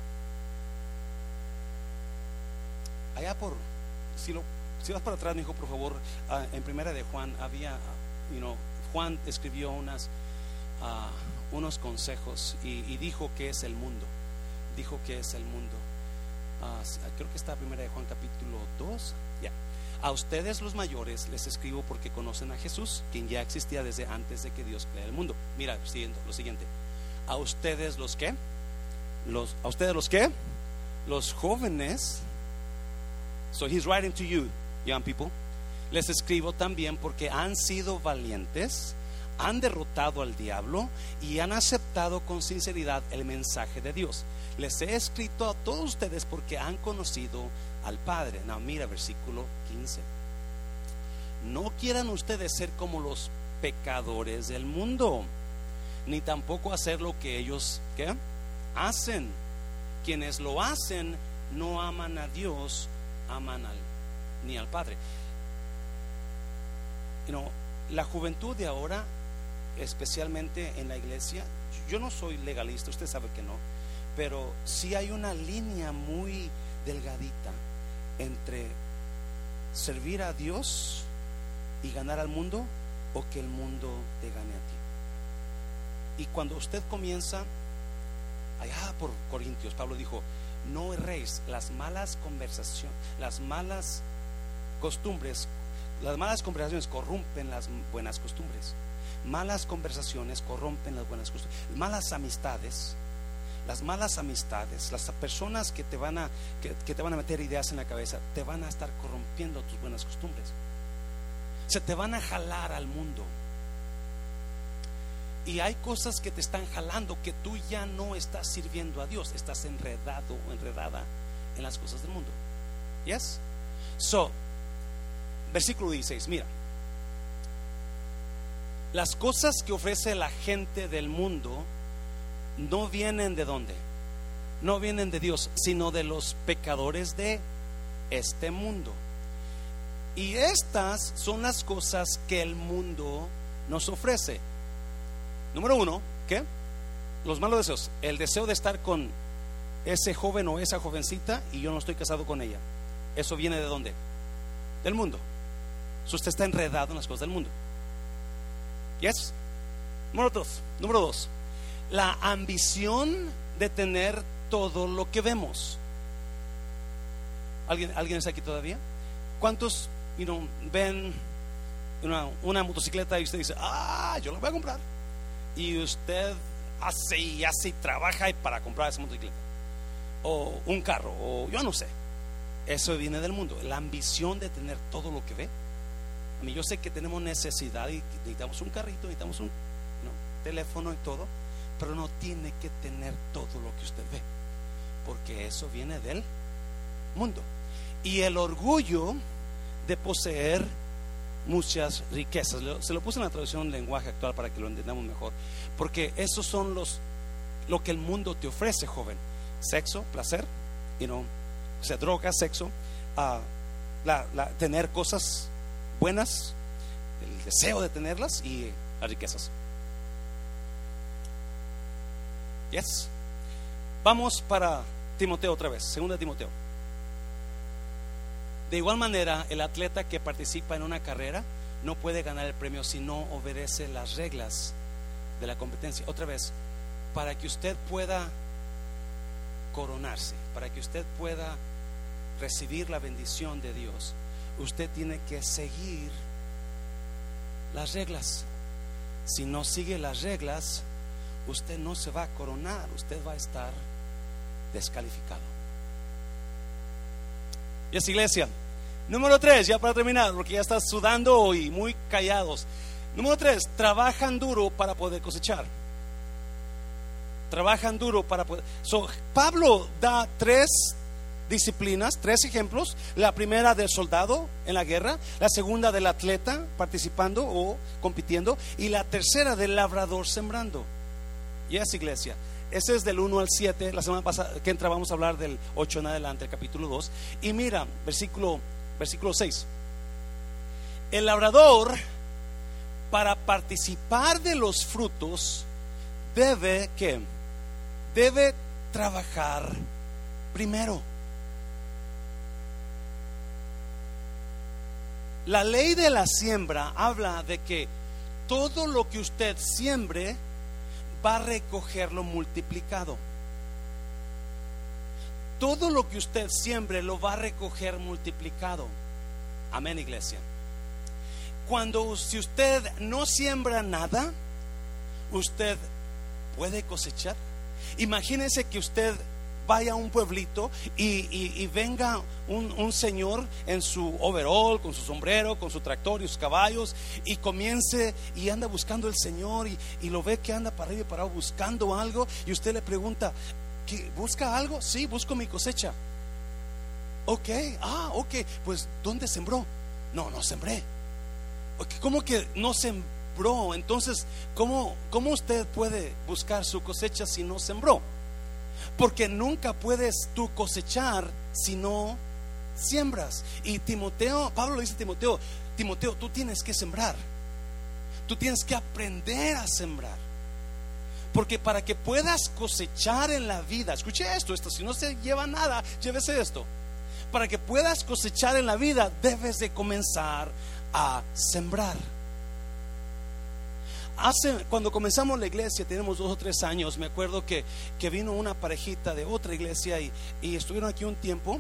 S1: Allá por, si lo si vas para atrás, me dijo, por favor, ah, en primera de Juan había, you know, Juan escribió unas, ah, unos consejos y, dijo que es el mundo. Dijo que es el mundo. Ah, creo que está primera de Juan capítulo 2. Ya. A ustedes los mayores les escribo porque conocen a Jesús, quien ya existía desde antes de que Dios crea el mundo. Mira, siguiendo, lo siguiente. A ustedes los que, los, a ustedes los que, los jóvenes. So he's writing to you young people, les escribo también porque han sido valientes, han derrotado al diablo y han aceptado con sinceridad el mensaje de Dios. Les he escrito a todos ustedes porque han conocido al Padre. No, mira versículo 15. No quieran ustedes ser como los pecadores del mundo, ni tampoco hacer lo que ellos ¿qué? hacen. Quienes lo hacen no aman a Dios, aman al ni al Padre. la juventud de ahora, especialmente en la iglesia, yo no soy legalista, usted sabe que no, pero sí hay una línea muy delgadita entre servir a Dios y ganar al mundo o que el mundo te gane a ti. Y cuando usted comienza, allá por Corintios, Pablo dijo, no erréis las malas conversaciones, las malas costumbres, las malas conversaciones corrompen las buenas costumbres. Malas conversaciones corrompen las buenas costumbres. Malas amistades, las malas amistades, las personas que te van a que, te van a meter ideas en la cabeza, te van a estar corrompiendo tus buenas costumbres. Se te van a jalar al mundo. Y hay cosas que te están jalando que tú ya no estás sirviendo a Dios, estás enredado o enredada en las cosas del mundo. Yes? So, Versículo 16, mira. Las cosas que ofrece la gente del mundo no vienen de dónde? No vienen de Dios, sino de los pecadores de este mundo. Y estas son las cosas que el mundo nos ofrece. Número uno, ¿qué? Los malos deseos. El deseo de estar con ese joven o esa jovencita y yo no estoy casado con ella. ¿Eso viene de dónde? Del mundo usted está enredado en las cosas del mundo. Yes. Número dos. La ambición de tener todo lo que vemos. ¿Alguien, ¿alguien está aquí todavía? ¿Cuántos ven una, una, motocicleta y usted dice, ah, yo la voy a comprar? Y usted hace y hace y trabaja para comprar esa motocicleta. O un carro, o yo no sé. Eso viene del mundo. La ambición de tener todo lo que ve a mí yo sé que tenemos necesidad y necesitamos un carrito, necesitamos un teléfono y todo, pero no tiene que tener todo lo que usted ve, porque eso viene del mundo. Y el orgullo de poseer muchas riquezas. Se lo puse en la traducción en lenguaje actual para que lo entendamos mejor, porque esos son los lo que el mundo te ofrece, joven. Sexo, placer, you know, o sea, droga, sexo, uh, la, tener cosas buenas, el deseo de tenerlas y las riquezas. Yes. Vamos para Timoteo otra vez, segunda Timoteo. De igual manera, el atleta que participa en una carrera no puede ganar el premio si no obedece las reglas de la competencia. Otra vez, para que usted pueda coronarse, para que usted pueda recibir la bendición de Dios, usted tiene que seguir las reglas. Si no sigue las reglas, usted no se va a coronar, usted va a estar descalificado. Y es iglesia. Número tres, ya para terminar, porque ya está sudando y muy callados. Número tres, trabajan duro para poder cosechar. Trabajan duro para poder. Pablo da tres disciplinas, tres ejemplos. La primera del soldado en la guerra, la segunda del atleta participando o compitiendo y la tercera del labrador sembrando. Y es iglesia. Ese es del 1 al 7. La semana pasada que entra vamos a hablar del 8 en adelante, el capítulo 2. Y mira, versículo, versículo 6. El labrador, para participar de los frutos, debe que debe trabajar primero. La ley de la siembra habla de que todo lo que usted siembre va a recogerlo multiplicado. Todo lo que usted siembre lo va a recoger multiplicado. Amén, iglesia. Cuando si usted no siembra nada, usted puede cosechar. Imagínese que usted vaya a un pueblito y, venga un, señor en su overall, con su sombrero, con su tractor y sus caballos, y comience y anda buscando el Señor y, lo ve que anda para arriba y para abajo buscando algo, y usted le pregunta, ¿busca algo? Sí, busco mi cosecha. Ok, ah, ok, pues ¿dónde sembró? No, no sembré. ¿Cómo que no sembró? Entonces, ¿cómo, ¿cómo usted puede buscar su cosecha si no sembró? Porque nunca puedes tú cosechar si no siembras. Y Timoteo, Pablo dice a Timoteo, Timoteo, tú tienes que sembrar. Tú tienes que aprender a sembrar. Porque para que puedas cosechar en la vida, escuche esto, esto, si no se lleva nada, llévese esto. Para que puedas cosechar en la vida, debes de comenzar a sembrar. Hace, cuando comenzamos la iglesia, tenemos dos o tres años, me acuerdo que, vino una parejita de otra iglesia y, estuvieron aquí un tiempo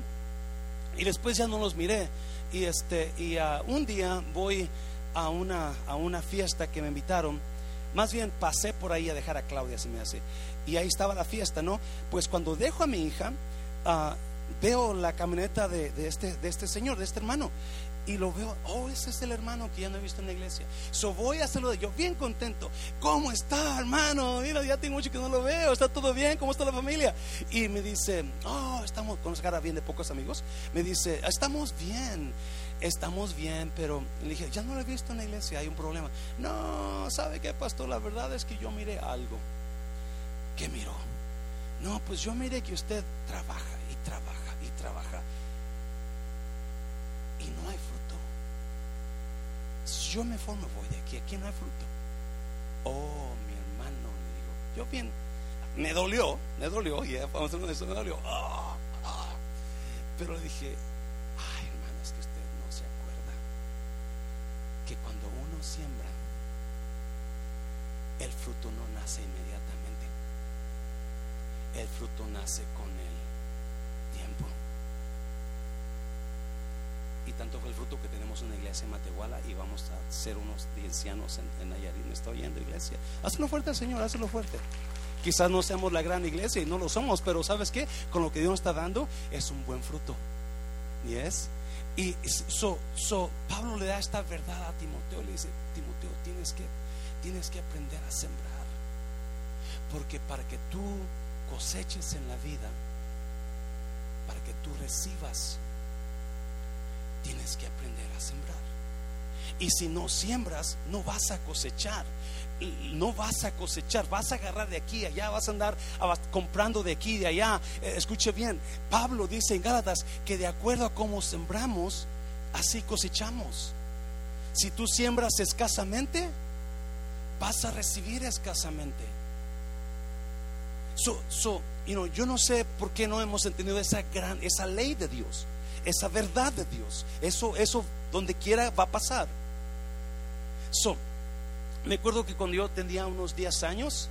S1: y después ya no los miré. Y, este, y uh, un día voy a una, a una fiesta que me invitaron. Más bien pasé por ahí a dejar a Claudia, se me hace. Y ahí estaba la fiesta, ¿no? Pues cuando dejo a mi hija, uh, veo la camioneta de, de, este, de este señor, de este hermano y lo veo, oh, ese es el hermano que ya no he visto en la iglesia. So voy a saludar, yo bien contento. ¿Cómo está, hermano? Mira, ya tengo mucho que no lo veo, está todo bien, ¿cómo está la familia? Y me dice, oh, estamos con cara bien de pocos amigos. Me dice, estamos bien, estamos bien, pero le dije, ya no lo he visto en la iglesia, hay un problema. No, ¿sabe qué, pastor? La verdad es que yo miré algo. ¿Qué miró? No, pues yo miré que usted trabaja y trabaja y trabaja y no hay fruto. Yo me formo, voy de aquí, aquí no hay fruto. Oh, mi hermano, le digo, yo bien, me dolió, me dolió, y vamos a eso, me dolió. Ah, ah. Pero le dije, ay, hermano, es que usted no se acuerda que cuando uno siembra, el fruto no nace inmediatamente. El fruto nace con el tiempo. Y tanto fue el fruto que tenemos en la iglesia en Matehuala y vamos a ser unos ancianos en, en Nayarit. Me está oyendo, iglesia. Hazlo fuerte, Señor, hazlo fuerte. Quizás no seamos la gran iglesia y no lo somos, pero ¿sabes qué? Con lo que Dios nos está dando es un buen fruto. ¿Y es? Y so, so, Pablo le da esta verdad a Timoteo. Le dice, Timoteo, tienes que, tienes que aprender a sembrar. Porque para que tú coseches en la vida, para que tú recibas tienes que aprender a sembrar. Y si no siembras, no vas a cosechar. No vas a cosechar, vas a agarrar de aquí allá, vas a andar comprando de aquí de allá. Eh, escuche bien, Pablo dice en Gálatas que de acuerdo a cómo sembramos, así cosechamos. Si tú siembras escasamente, vas a recibir escasamente. So, so, you know, yo no sé por qué no hemos entendido esa gran, esa ley de Dios, esa verdad de Dios. Eso, eso donde quiera va a pasar. So, me acuerdo que cuando yo tenía unos 10 años,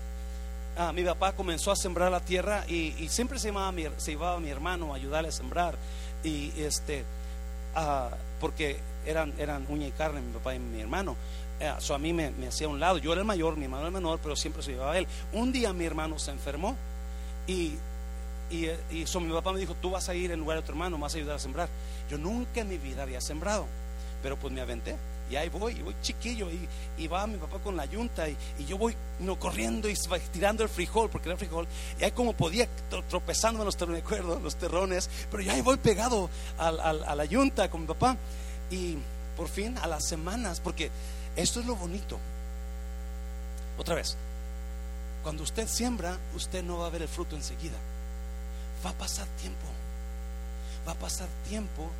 S1: ah, mi papá comenzó a sembrar la tierra y, siempre se, llamaba llevaba a mi hermano a ayudarle a sembrar. Y este, ah, porque eran, eran uña y carne, mi papá y mi hermano. Eso eh, a mí me, hacía un lado. Yo era el mayor, mi hermano era el menor, pero siempre se llevaba a él. Un día mi hermano se enfermó y, y, y mi papá me dijo, tú vas a ir en lugar de tu hermano, vas a ayudar a sembrar. Yo nunca en mi vida había sembrado, pero pues me aventé. Y ahí voy, y voy chiquillo, y, y va mi papá con la yunta, y, yo voy no, corriendo y tirando el frijol, porque era frijol, y ahí como podía, tropezando en los, me acuerdo, los terrones, pero ya ahí voy pegado a, a la yunta con mi papá. Y por fin, a las semanas, porque esto es lo bonito. Otra vez, cuando usted siembra, usted no va a ver el fruto enseguida. Va a pasar tiempo. Va a pasar tiempo.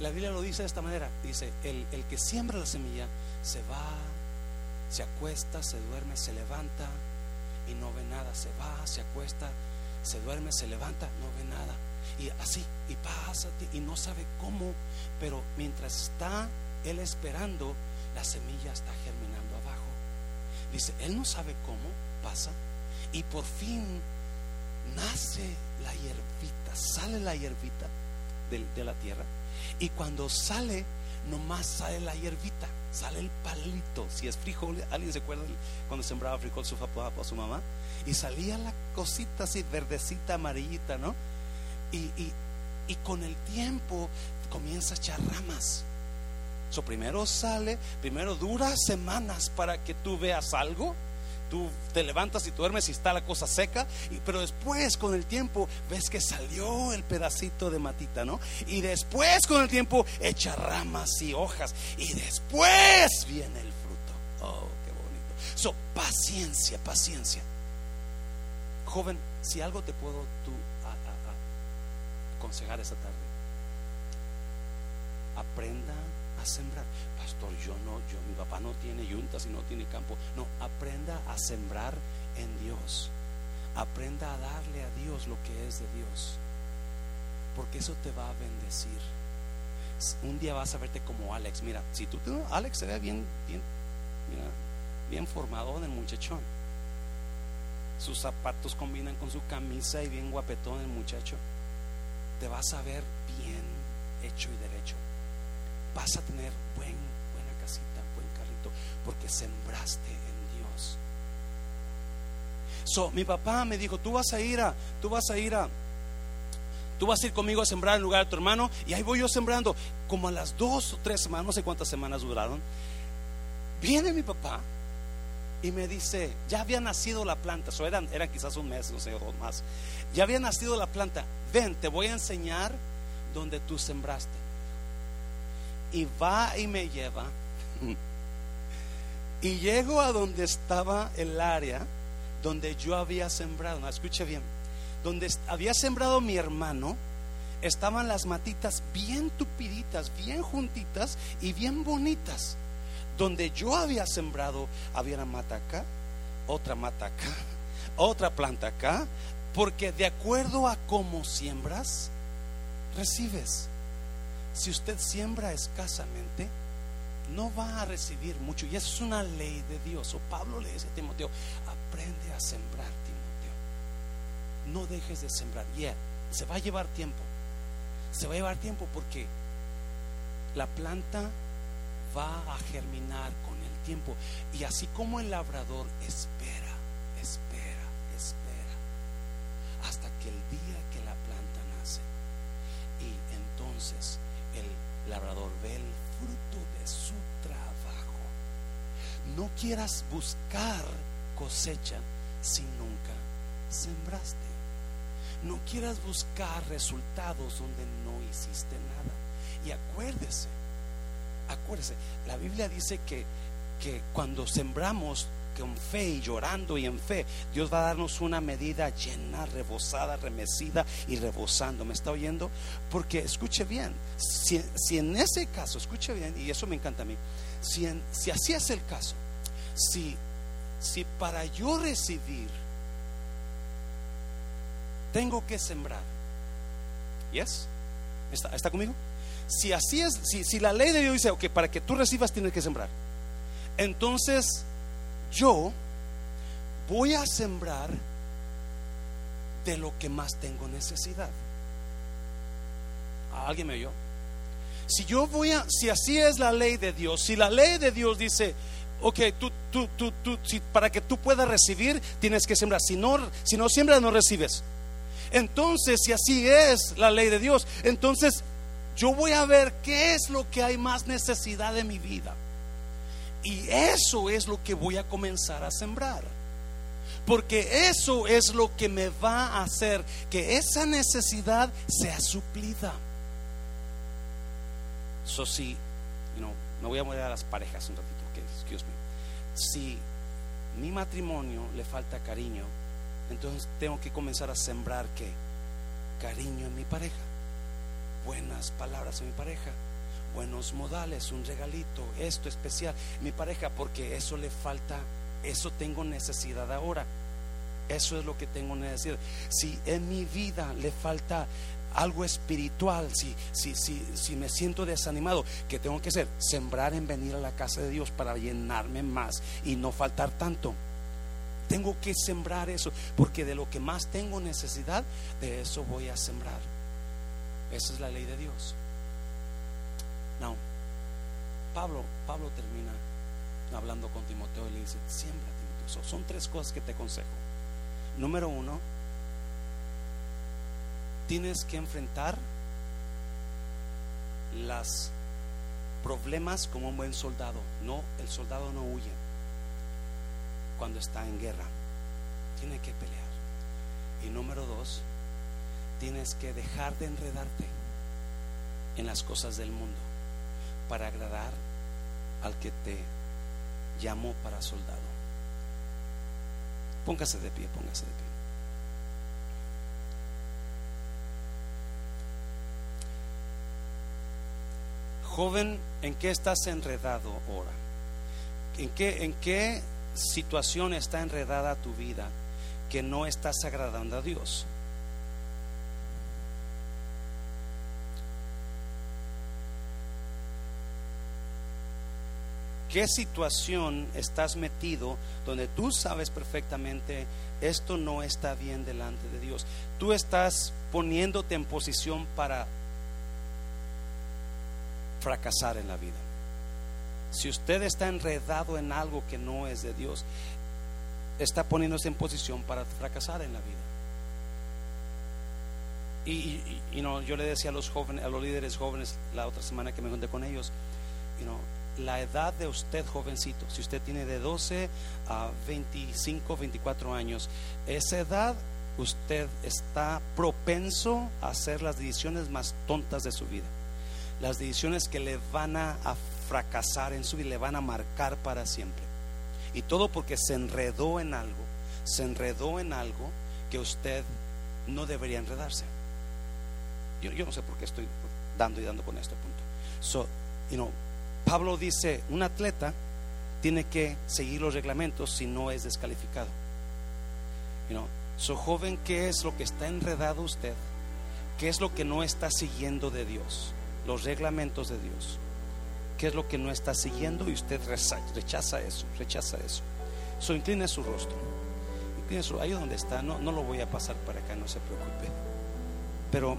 S1: La Biblia lo dice de esta manera. Dice, el, el que siembra la semilla se va, se acuesta, se duerme, se levanta y no ve nada. Se va, se acuesta, se duerme, se levanta, no ve nada. Y así, y pasa, y no sabe cómo, pero mientras está él esperando, la semilla está germinando abajo. Dice, él no sabe cómo pasa y por fin nace la hierbita, sale la hierbita de, la tierra y cuando sale, nomás sale la hierbita, sale el palito. Si es frijol, ¿alguien se acuerda cuando sembraba frijol su papá o su mamá? Y salía la cosita así, verdecita, amarillita, ¿no? Y, y, y con el tiempo comienza a echar ramas primero sale, primero dura semanas para que tú veas algo. Tú te levantas y duermes y está la cosa seca, y, pero después con el tiempo ves que salió el pedacito de matita, ¿no? Y después con el tiempo echa ramas y hojas, y después viene el fruto. Oh, qué bonito. So, paciencia, paciencia. Joven, si algo te puedo tú aconsejar esta tarde, aprenda sembrar. Pastor, yo no, yo, mi papá no tiene yuntas y no tiene campo. No, aprenda a sembrar en Dios. Aprenda a darle a Dios lo que es de Dios. Porque eso te va a bendecir. Un día vas a verte como Alex. Mira, si tú Alex se ve bien, bien, mira, bien formado en el muchachón. Sus zapatos combinan con su camisa y bien guapetón el muchacho. Te vas a ver bien hecho y derecho vas a tener buen, porque sembraste en Dios. So, mi papá me dijo, tú vas a ir a, tú vas a ir a, tú vas a ir conmigo a sembrar en lugar de tu hermano, y ahí voy yo sembrando. Como a las dos o tres semanas, no sé cuántas semanas duraron, viene mi papá y me dice, ya había nacido la planta, eran, eran quizás un mes, no sé, dos más. Ya había nacido la planta, ven, te voy a enseñar donde tú sembraste y va y me lleva. Y llego a donde estaba el área donde yo había sembrado. Escuche bien. Donde había sembrado mi hermano, estaban las matitas bien tupiditas, bien juntitas y bien bonitas. Donde yo había sembrado, había una mata acá, otra mata acá, otra planta acá, porque de acuerdo a cómo siembras, recibes si usted siembra escasamente, no va a recibir mucho. Y eso es una ley de Dios. O Pablo le dice a Timoteo, aprende a sembrar, Timoteo. No dejes de sembrar. Yeah, se va a llevar tiempo. Se va a llevar tiempo porque la planta va a germinar con el tiempo. Y así como el labrador espera, espera, espera, hasta que el día que la planta nace. Y entonces el labrador ve el fruto de su trabajo. No quieras buscar cosecha si nunca sembraste. No quieras buscar resultados donde no hiciste nada. Y acuérdese, acuérdese, la Biblia dice que, que cuando sembramos con fe y llorando y en fe, Dios va a darnos una medida llena, rebosada, remecida y rebosando. ¿Me está oyendo? Porque escuche bien, si, en ese caso, escuche bien, y eso me encanta a mí, si, si así es el caso, si, si para yo recibir tengo que sembrar, ¿yes? ¿Está, está conmigo? Si así es, si, si la ley de Dios dice, ok, para que tú recibas tienes que sembrar, entonces yo voy a sembrar de lo que más tengo necesidad. ¿Alguien me oyó? Si yo voy a, si así es la ley de Dios, si la ley de Dios dice, ok, tú, si, para que tú puedas recibir, tienes que sembrar. Si no, si no siembras, no recibes. Entonces, si así es la ley de Dios, entonces yo voy a ver qué es lo que hay más necesidad de mi vida. Y eso es lo que voy a comenzar a sembrar. Porque eso es lo que me va a hacer que esa necesidad sea suplida. So, si, you know, voy a mover a las parejas un ratito, okay, excuse me. Si mi matrimonio le falta cariño, entonces tengo que comenzar a sembrar que cariño en mi pareja buenas palabras a mi pareja, buenos modales, un regalito, esto especial, mi pareja, porque eso le falta, eso tengo necesidad ahora. Eso es lo que tengo necesidad. Si en mi vida le falta algo espiritual, si, si, si, si me siento desanimado, ¿qué tengo que hacer? Sembrar en venir a la casa de Dios para llenarme más y no faltar tanto. Tengo que sembrar eso, porque de lo que más tengo necesidad, de eso voy a sembrar. Esa es la ley de Dios. No. Pablo, Pablo termina hablando con Timoteo y le dice, siembra Timoteo. son tres cosas que te aconsejo. Número uno, tienes que enfrentar los problemas como un buen soldado. No, el soldado no huye cuando está en guerra. Tiene que pelear. Y número dos, tienes que dejar de enredarte en las cosas del mundo para agradar al que te llamó para soldado. Póngase de pie, póngase de pie. Joven, ¿en qué estás enredado ahora? ¿En qué, ¿En qué situación está enredada tu vida que no estás agradando a Dios? Qué situación estás metido donde tú sabes perfectamente esto no está bien delante de Dios. Tú estás poniéndote en posición para fracasar en la vida. Si usted está enredado en algo que no es de Dios, está poniéndose en posición para fracasar en la vida. Y, no, yo le decía a los jóvenes, a los líderes jóvenes la otra semana que me junté con ellos, you know, la edad de usted, jovencito, si usted tiene de 12 a 25, 24 años, esa edad usted está propenso a hacer las decisiones más tontas de su vida. Las decisiones que le van a, fracasar en su vida, le van a marcar para siempre. Y todo porque se enredó en algo, se enredó en algo que usted no debería enredarse. Yo, no sé por qué estoy dando y dando con este punto. So, you know, Pablo dice, un atleta tiene que seguir los reglamentos si no es descalificado. You know, so joven, ¿qué es lo que está enredado usted? ¿Qué es lo que no está siguiendo de Dios? Los reglamentos de Dios. ¿Qué es lo que no está siguiendo? Y usted rechaza eso, rechaza eso. So incline su rostro. Incline su, ahí donde está, no, no lo voy a pasar para acá, no se preocupe. Pero,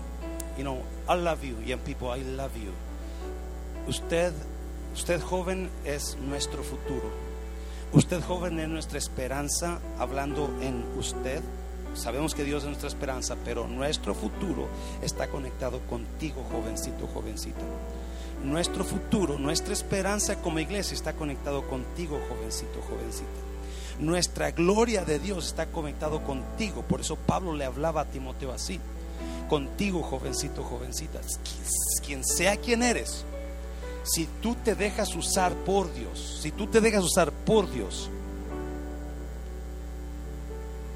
S1: you know, I love you, young people, I love you. Usted Usted joven es nuestro futuro. Usted joven es nuestra esperanza, hablando en usted. Sabemos que Dios es nuestra esperanza, pero nuestro futuro está conectado contigo, jovencito, jovencita. Nuestro futuro, nuestra esperanza como iglesia está conectado contigo, jovencito, jovencita. Nuestra gloria de Dios está conectado contigo. Por eso Pablo le hablaba a Timoteo así. Contigo, jovencito, jovencita. Quien sea quien eres, si tú te dejas usar por Dios, si tú te dejas usar por Dios,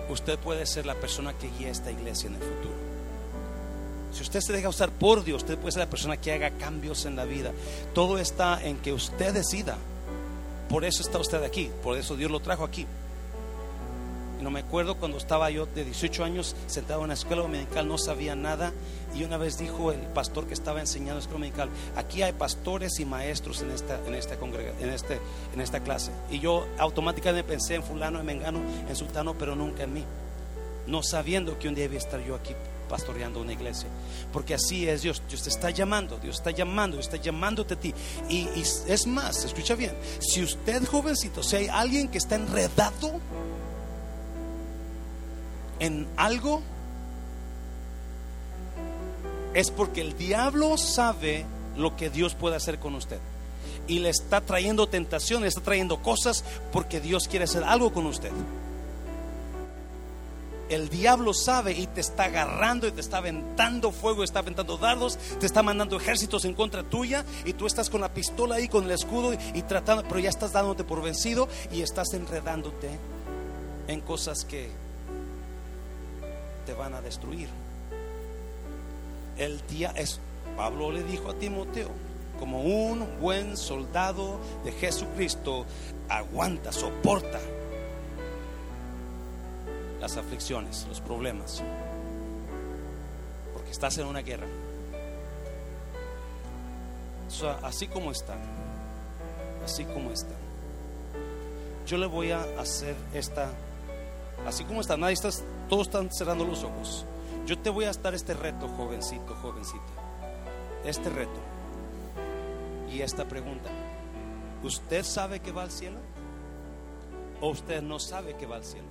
S1: usted puede ser la persona que guía esta iglesia en el futuro. Si usted se deja usar por Dios, usted puede ser la persona que haga cambios en la vida. Todo está en que usted decida. Por eso está usted aquí, por eso Dios lo trajo aquí. No me acuerdo cuando estaba yo de 18 años sentado en la escuela dominical, no sabía nada. Y una vez dijo el pastor que estaba enseñando escuela dominical: Aquí hay pastores y maestros en esta, en esta, en este, en esta clase. Y yo automáticamente pensé en Fulano, en Mengano, en Sultano, pero nunca en mí. No sabiendo que un día iba a estar yo aquí pastoreando una iglesia. Porque así es Dios. Dios te está llamando, Dios está llamando, Dios está llamándote a ti. Y, y es más, escucha bien, si usted jovencito, si hay alguien que está enredado en algo, es porque el diablo sabe lo que Dios puede hacer con usted. Y le está trayendo tentación, le está trayendo cosas porque Dios quiere hacer algo con usted. El diablo sabe y te está agarrando y te está aventando fuego, está aventando dardos, te está mandando ejércitos en contra tuya y tú estás con la pistola ahí, con el escudo y, tratando, pero ya estás dándote por vencido y estás enredándote en cosas que te van a destruir. El día es, Pablo le dijo a Timoteo, como un buen soldado de Jesucristo, aguanta, soporta las aflicciones, los problemas, porque estás en una guerra. así como está, así como está. Yo le voy a hacer esta, así como está, nadie está todos están cerrando los ojos. Yo te voy a estar este reto, jovencito, jovencita. Este reto. Y esta pregunta. ¿Usted sabe que va al cielo? ¿O usted no sabe que va al cielo?